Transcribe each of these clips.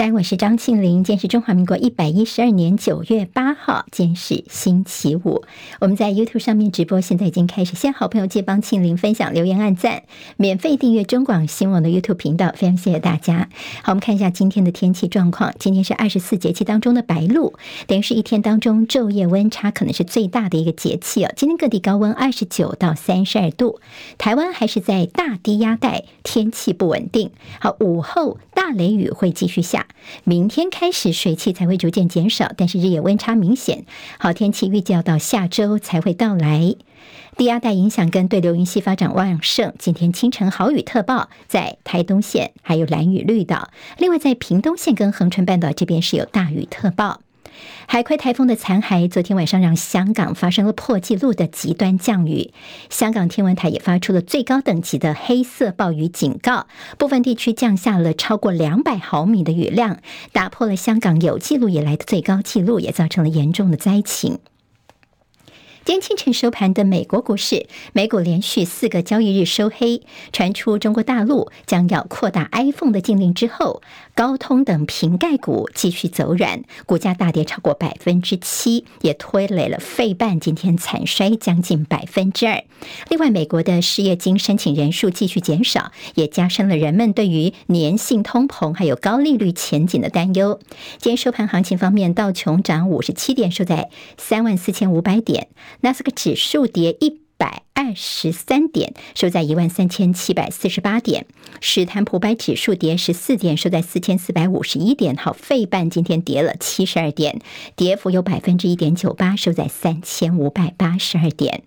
在，我是张庆玲。今天是中华民国一百一十二年九月八号，今天是星期五。我们在 YouTube 上面直播，现在已经开始。先好朋友借帮庆玲分享、留言、按赞，免费订阅中广新闻网的 YouTube 频道，非常谢谢大家。好，我们看一下今天的天气状况。今天是二十四节气当中的白露，等于是一天当中昼夜温差可能是最大的一个节气哦。今天各地高温二十九到三十二度，台湾还是在大低压带，天气不稳定。好，午后大雷雨会继续下。明天开始水汽才会逐渐减少，但是日夜温差明显。好天气预计要到下周才会到来。低压带影响跟对流云系发展旺盛，今天清晨豪雨特报在台东县，还有蓝雨绿岛。另外在屏东县跟恒春半岛这边是有大雨特报。海葵台风的残骸，昨天晚上让香港发生了破纪录的极端降雨。香港天文台也发出了最高等级的黑色暴雨警告，部分地区降下了超过两百毫米的雨量，打破了香港有记录以来的最高纪录，也造成了严重的灾情。今天清晨收盘的美国股市，美股连续四个交易日收黑，传出中国大陆将要扩大 iPhone 的禁令之后，高通等瓶盖股继续走软，股价大跌超过百分之七，也拖累了费半今天惨衰将近百分之二。另外，美国的失业金申请人数继续减少，也加深了人们对于粘性通膨还有高利率前景的担忧。今天收盘行情方面，道琼涨五十七点，收在三万四千五百点。纳斯克指数跌一百二十三点，收在一万三千七百四十八点。史坦普百指数跌十四点，收在四千四百五十一点。好，费半今天跌了七十二点，跌幅有百分之一点九八，收在三千五百八十二点。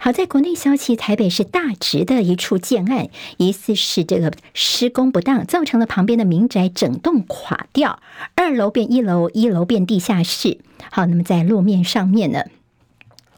好，在国内消息，台北市大直的一处建案，疑似是这个施工不当，造成了旁边的民宅整栋垮掉，二楼变一楼，一楼变地下室。好，那么在路面上面呢，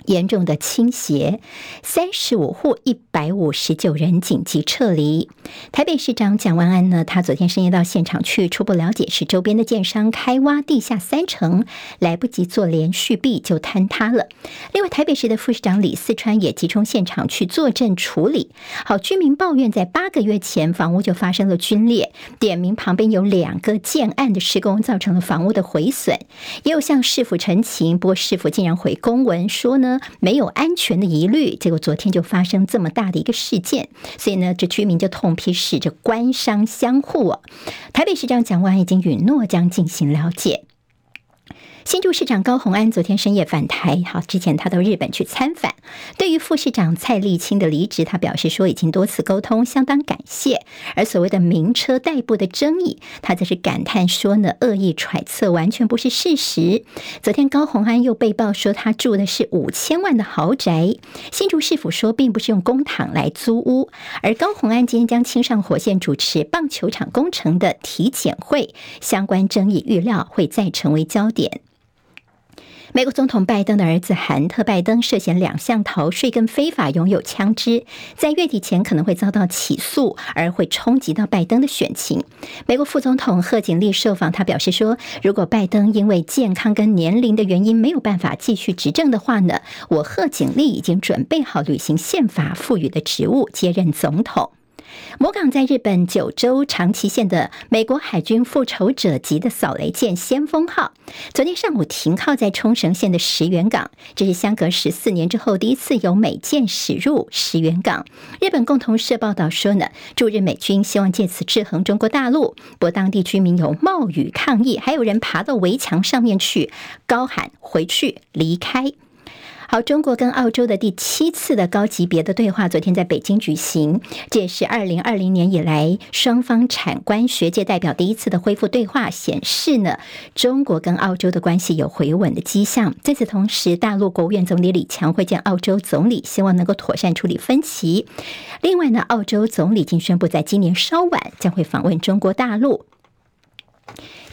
严重的倾斜，三十五户一百五十九人紧急撤离。台北市长蒋万安呢，他昨天深夜到现场去初步了解，是周边的建商开挖地下三层，来不及做连续壁就坍塌了。另外，台北市的副市长李四川也集中现场去坐镇处理。好，居民抱怨在八个月前房屋就发生了龟裂，点名旁边有两个建案的施工造成了房屋的毁损，也有向市府陈情，不过市府竟然回公文说呢。没有安全的疑虑，结果昨天就发生这么大的一个事件，所以呢，这居民就痛批是这官商相护。台北市长蒋万已经允诺将进行了解。新竹市长高虹安昨天深夜返台，好，之前他到日本去参访。对于副市长蔡丽清的离职，他表示说已经多次沟通，相当感谢。而所谓的名车代步的争议，他则是感叹说呢，恶意揣测完全不是事实。昨天高虹安又被曝说他住的是五千万的豪宅，新竹市府说并不是用公帑来租屋。而高虹安今天将亲上火线主持棒球场工程的体检会，相关争议预料会再成为焦点。美国总统拜登的儿子韩特·拜登涉嫌两项逃税跟非法拥有枪支，在月底前可能会遭到起诉，而会冲击到拜登的选情。美国副总统贺锦丽受访，他表示说：“如果拜登因为健康跟年龄的原因没有办法继续执政的话呢，我贺锦丽已经准备好履行宪法赋予的职务，接任总统。”母港在日本九州长崎县的美国海军复仇者级的扫雷舰“先锋号”，昨天上午停靠在冲绳县的石垣港，这是相隔十四年之后第一次有美舰驶入石垣港。日本共同社报道说呢，驻日美军希望借此制衡中国大陆，不过当地居民有冒雨抗议，还有人爬到围墙上面去高喊“回去，离开”。好，中国跟澳洲的第七次的高级别的对话，昨天在北京举行。这也是二零二零年以来双方产官学界代表第一次的恢复对话，显示呢，中国跟澳洲的关系有回稳的迹象。在此同时，大陆国务院总理李强会见澳洲总理，希望能够妥善处理分歧。另外呢，澳洲总理已经宣布，在今年稍晚将会访问中国大陆。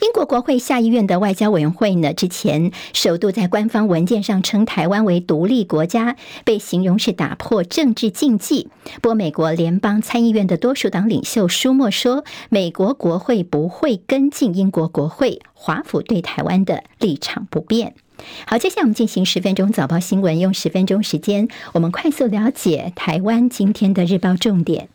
英国国会下议院的外交委员会呢，之前首度在官方文件上称台湾为独立国家，被形容是打破政治禁忌。不过，美国联邦参议院的多数党领袖舒默说，美国国会不会跟进英国国会，华府对台湾的立场不变。好，接下来我们进行十分钟早报新闻，用十分钟时间，我们快速了解台湾今天的日报重点。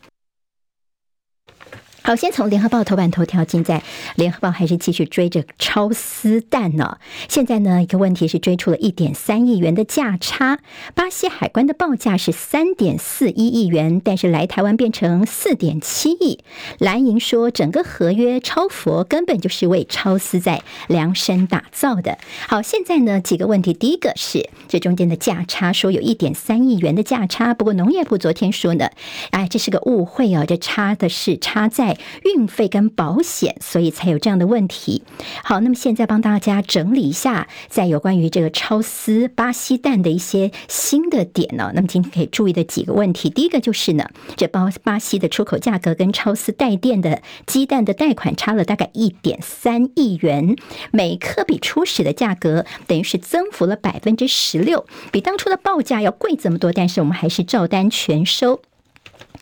好，先从联合报头版头条，现在联合报还是继续追着超丝蛋呢。现在呢，一个问题是追出了一点三亿元的价差，巴西海关的报价是三点四一亿元，但是来台湾变成四点七亿。蓝营说，整个合约超佛根本就是为超丝在量身打造的。好，现在呢，几个问题，第一个是这中间的价差，说有一点三亿元的价差，不过农业部昨天说呢，哎，这是个误会哦，这差的是差在。运费跟保险，所以才有这样的问题。好，那么现在帮大家整理一下，在有关于这个超丝巴西蛋的一些新的点呢。那么今天可以注意的几个问题，第一个就是呢，这包巴西的出口价格跟超丝带电的鸡蛋的贷款差了大概一点三亿元，每克比初始的价格等于是增幅了百分之十六，比当初的报价要贵这么多，但是我们还是照单全收。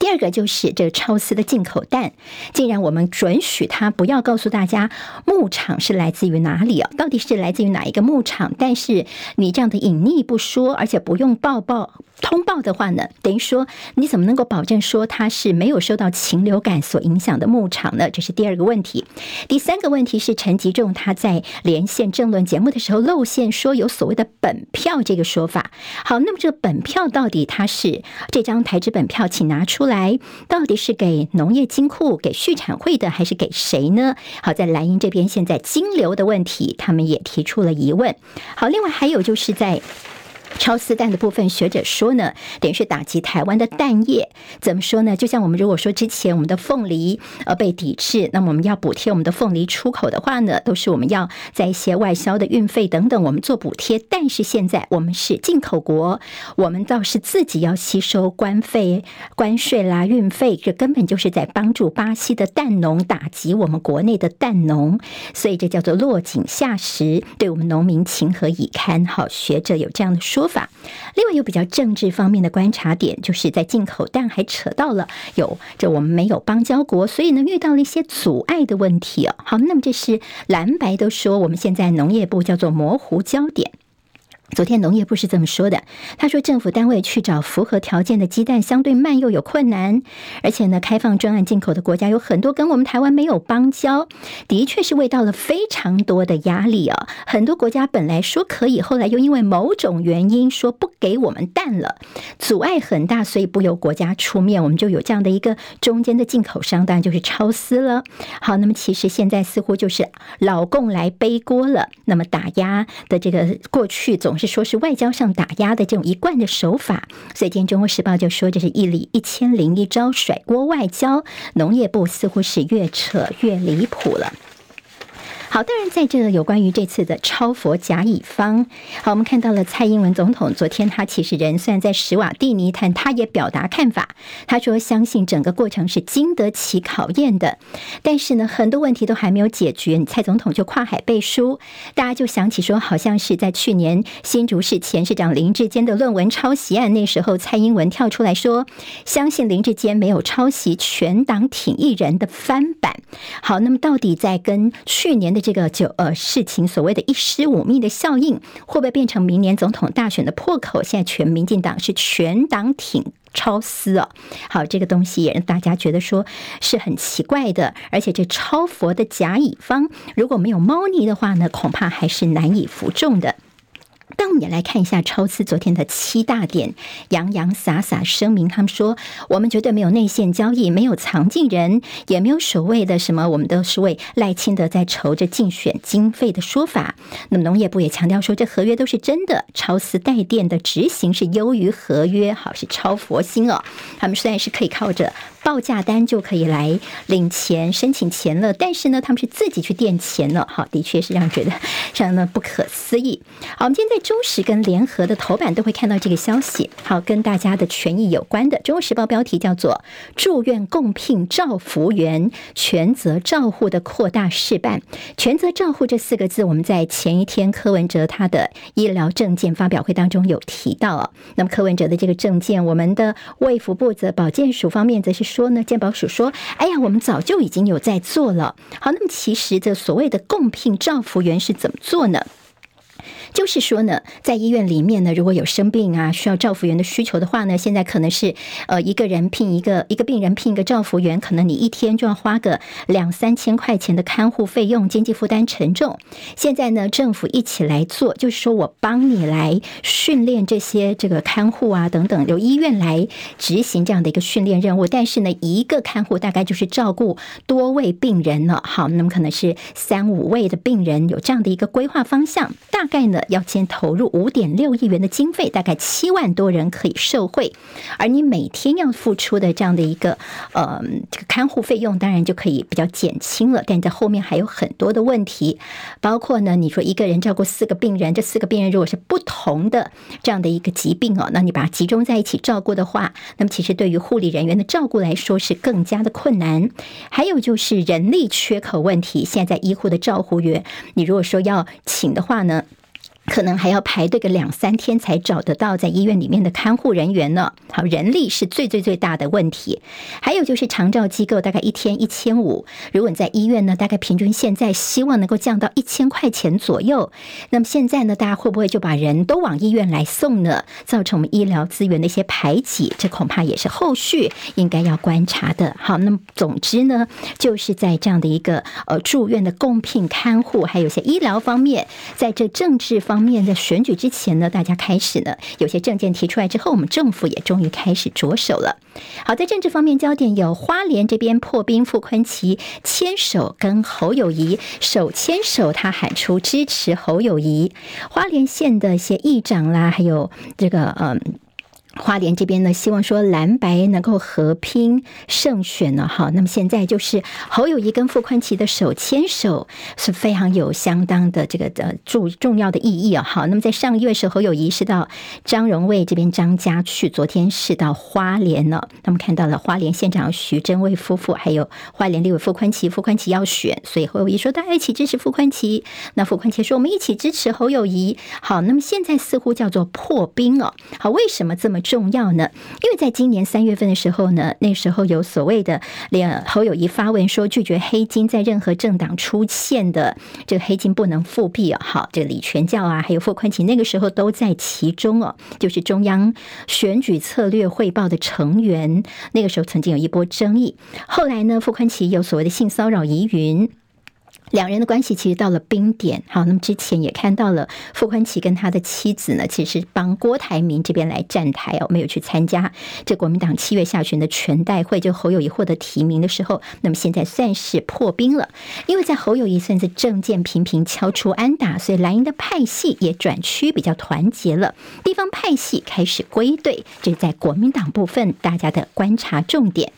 第二个就是这个超丝的进口蛋，既然我们准许它不要告诉大家牧场是来自于哪里啊，到底是来自于哪一个牧场？但是你这样的隐匿不说，而且不用报报通报的话呢，等于说你怎么能够保证说它是没有受到禽流感所影响的牧场呢？这是第二个问题。第三个问题是陈吉仲他在连线政论节目的时候露馅说有所谓的本票这个说法。好，那么这个本票到底它是这张台纸本票，请拿出来。到底是给农业金库、给畜产会的，还是给谁呢？好，在蓝营这边，现在金流的问题，他们也提出了疑问。好，另外还有就是在。超四蛋的部分，学者说呢，等于是打击台湾的蛋业。怎么说呢？就像我们如果说之前我们的凤梨呃被抵制，那么我们要补贴我们的凤梨出口的话呢，都是我们要在一些外销的运费等等，我们做补贴。但是现在我们是进口国，我们倒是自己要吸收关费、关税啦、运费，这根本就是在帮助巴西的蛋农打击我们国内的蛋农，所以这叫做落井下石，对我们农民情何以堪？好，学者有这样的说。说法，另外有比较政治方面的观察点，就是在进口蛋还扯到了有这我们没有邦交国，所以呢遇到了一些阻碍的问题哦。好，那么这是蓝白都说我们现在农业部叫做模糊焦点。昨天农业部是这么说的，他说政府单位去找符合条件的鸡蛋相对慢又有困难，而且呢开放专案进口的国家有很多跟我们台湾没有邦交，的确是遇到了非常多的压力啊。很多国家本来说可以，后来又因为某种原因说不给我们蛋了，阻碍很大，所以不由国家出面，我们就有这样的一个中间的进口商，当然就是超丝了。好，那么其实现在似乎就是老共来背锅了，那么打压的这个过去总是。说，是外交上打压的这种一贯的手法，所以今天《中国时报》就说这是一里一千零一招甩锅外交，农业部似乎是越扯越离谱了。好，当然，在这有关于这次的超佛甲乙方，好，我们看到了蔡英文总统昨天，他其实人虽然在史瓦蒂尼谈，他也表达看法，他说相信整个过程是经得起考验的，但是呢，很多问题都还没有解决，蔡总统就跨海背书，大家就想起说，好像是在去年新竹市前市长林志坚的论文抄袭案，那时候蔡英文跳出来说，相信林志坚没有抄袭全党挺一人的翻版。好，那么到底在跟去年的这个就呃事情所谓的一尸五命的效应，会不会变成明年总统大选的破口？现在全民进党是全党挺超私哦，好，这个东西也让大家觉得说是很奇怪的，而且这超佛的甲乙方如果没有猫腻的话呢，恐怕还是难以服众的。但我们也来看一下超丝昨天的七大点，洋洋洒洒声明，他们说我们绝对没有内线交易，没有藏进人，也没有所谓的什么，我们都是为赖清德在筹着竞选经费的说法。那么农业部也强调说，这合约都是真的，超丝带电的执行是优于合约，好，是超佛心哦。他们虽然是可以靠着。报价单就可以来领钱、申请钱了，但是呢，他们是自己去垫钱了，好，的确是让人觉得非常的不可思议。好，我们今天在中时跟联合的头版都会看到这个消息，好，跟大家的权益有关的。中国时报标题叫做“住院共聘照服员，全责照护的扩大试办”。全责照护这四个字，我们在前一天柯文哲他的医疗证件发表会当中有提到。那么柯文哲的这个证件，我们的卫福部则保健署方面则是。说呢，健保署说：“哎呀，我们早就已经有在做了。”好，那么其实这所谓的共聘照服员是怎么做呢？就是说呢，在医院里面呢，如果有生病啊，需要照护员的需求的话呢，现在可能是呃一个人聘一个一个病人聘一个照护员，可能你一天就要花个两三千块钱的看护费用，经济负担沉重。现在呢，政府一起来做，就是说我帮你来训练这些这个看护啊等等，由医院来执行这样的一个训练任务。但是呢，一个看护大概就是照顾多位病人了，好，那么可能是三五位的病人，有这样的一个规划方向，大概呢要先投入五点六亿元的经费，大概七万多人可以受惠，而你每天要付出的这样的一个呃这个看护费用，当然就可以比较减轻了。但在后面还有很多的问题，包括呢，你说一个人照顾四个病人，这四个病人如果是不同的这样的一个疾病哦，那你把它集中在一起照顾的话，那么其实对于护理人员的照顾来说是更加的困难。还有就是人力缺口问题，现在在医护的照护员，你如果说要请的话呢，可能还要排队个两三天才找得到在医院里面的看护人员呢。好，人力是最最最大的问题。还有就是长照机构大概一天一千五，如果你在医院呢，大概平均现在希望能够降到一千块钱左右。那么现在呢，大家会不会就把人都往医院来送呢？造成我们医疗资源的一些排挤，这恐怕也是后续应该要观察的。好，那么总之呢，就是在这样的一个呃住院的共聘看护，还有一些医疗方面，在这政治方。方面在选举之前呢，大家开始呢，有些证件提出来之后，我们政府也终于开始着手了。好，在政治方面，焦点有花莲这边破冰，傅坤奇牵手跟侯友谊手牵手，他喊出支持侯友谊。花莲县的一些议长啦，还有这个嗯。花莲这边呢，希望说蓝白能够合拼胜选呢，好，那么现在就是侯友谊跟傅崐萁的手牵手是非常有相当的这个的重重要的意义啊，好，那么在上个月时候，侯友谊是到张荣卫这边张家去，昨天是到花莲了，那么看到了花莲县长徐祯卫夫妇，还有花莲立委傅宽奇，傅宽奇要选，所以侯友谊说大家一起支持傅宽奇，那傅宽奇说我们一起支持侯友谊，好，那么现在似乎叫做破冰哦，好，为什么这么？重要呢，因为在今年三月份的时候呢，那时候有所谓的连侯友谊发文说拒绝黑金在任何政党出现的这个黑金不能复辟啊，好，这个李全教啊，还有傅崐萁那个时候都在其中哦，就是中央选举策略汇报的成员，那个时候曾经有一波争议，后来呢，傅崐萁有所谓的性骚扰疑云。两人的关系其实到了冰点，好，那么之前也看到了傅崐萁跟他的妻子呢，其实帮郭台铭这边来站台哦，没有去参加这国民党七月下旬的全代会，就侯友谊获得提名的时候，那么现在算是破冰了，因为在侯友谊算是政见频频敲出安打，所以蓝营的派系也转趋比较团结了，地方派系开始归队，这是在国民党部分大家的观察重点。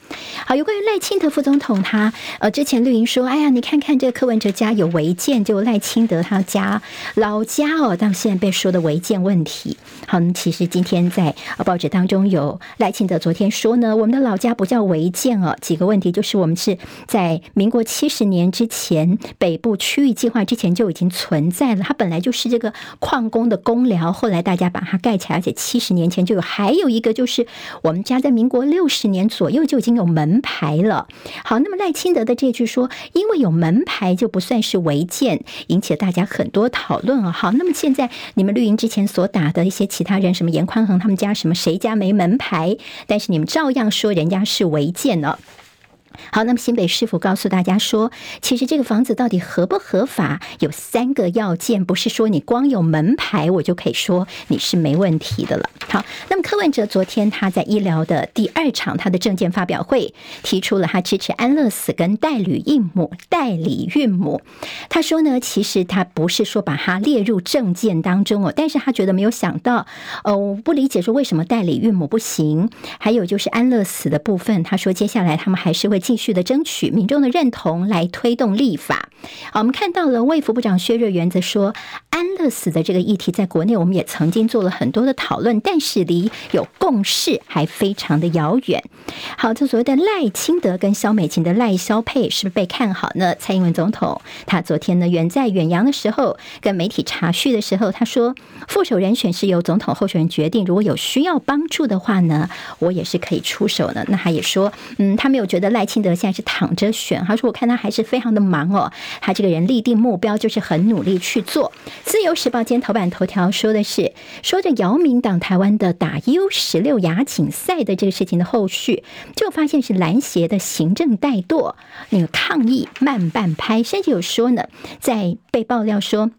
好，有关于赖清德副总统他，他呃之前绿营说，哎呀，你看看这个柯文。这家有违建，就赖清德他家老家哦，到现在被说的违建问题。好，其实今天在报纸当中有赖清德昨天说呢，我们的老家不叫违建哦，几个问题就是我们是在民国七十年之前北部区域计划之前就已经存在了，它本来就是这个矿工的工寮，后来大家把它盖起来，而且七十年前就有。还有一个就是我们家在民国六十年左右就已经有门牌了。好，那么赖清德的这句说，因为有门牌就。不算是违建，引起了大家很多讨论啊。好，那么现在你们绿营之前所打的一些其他人，什么严宽恒他们家，什么谁家没门牌，但是你们照样说人家是违建呢？好，那么新北市府告诉大家说，其实这个房子到底合不合法，有三个要件，不是说你光有门牌我就可以说你是没问题的了。好，那么柯文哲昨天他在医疗的第二场他的证件发表会，提出了他支持安乐死跟代理孕母，代理孕母。他说呢，其实他不是说把它列入证件当中哦，但是他觉得没有想到，哦，不理解说为什么代理孕母不行，还有就是安乐死的部分，他说接下来他们还是会。继续的争取民众的认同，来推动立法。好，我们看到了卫福部长薛瑞元则说，安乐死的这个议题，在国内我们也曾经做了很多的讨论，但是离有共识还非常的遥远。好，这所谓的赖清德跟萧美琴的赖萧配是不是被看好呢？蔡英文总统他昨天呢远在远洋的时候，跟媒体查叙的时候，他说副手人选是由总统候选人决定，如果有需要帮助的话呢，我也是可以出手的。那他也说，嗯，他没有觉得赖。清德现在是躺着选。他说：“我看他还是非常的忙哦，他这个人立定目标就是很努力去做。”自由时报今天头版头条说的是说着姚明党台湾的打 U 十六亚锦赛的这个事情的后续，就发现是篮协的行政怠惰，那个抗议慢半拍，甚至有说呢，在被爆料说。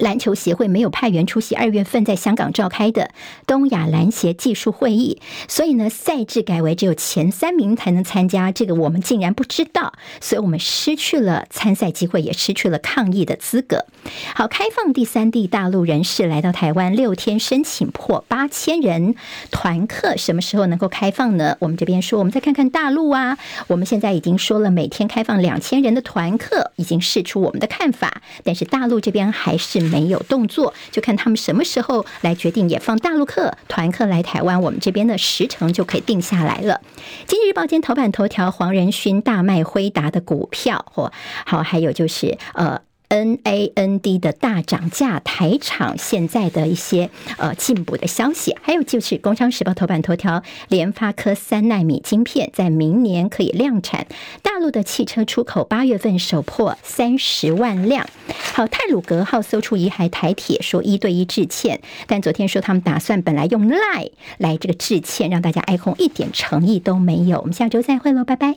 篮球协会没有派员出席二月份在香港召开的东亚篮协技术会议，所以呢，赛制改为只有前三名才能参加。这个我们竟然不知道，所以我们失去了参赛机会，也失去了抗议的资格。好，开放第三地大陆人士来到台湾六天，申请破八千人团客，什么时候能够开放呢？我们这边说，我们再看看大陆啊，我们现在已经说了，每天开放两千人的团客，已经释出我们的看法，但是大陆这边还是。没有动作，就看他们什么时候来决定也放大陆客团客来台湾，我们这边的时程就可以定下来了。今日报间头版头条，黄仁勋大卖辉达的股票，或好，还有就是呃。N A N D 的大涨价，台厂现在的一些呃进步的消息，还有就是《工商时报》头版头条，联发科三纳米晶片在明年可以量产，大陆的汽车出口八月份首破三十万辆。好，泰鲁格号搜出遗骸，台铁说一对一致歉，但昨天说他们打算本来用 Line 来这个致歉，让大家哀轰，一点诚意都没有。我们下周再会喽，拜拜。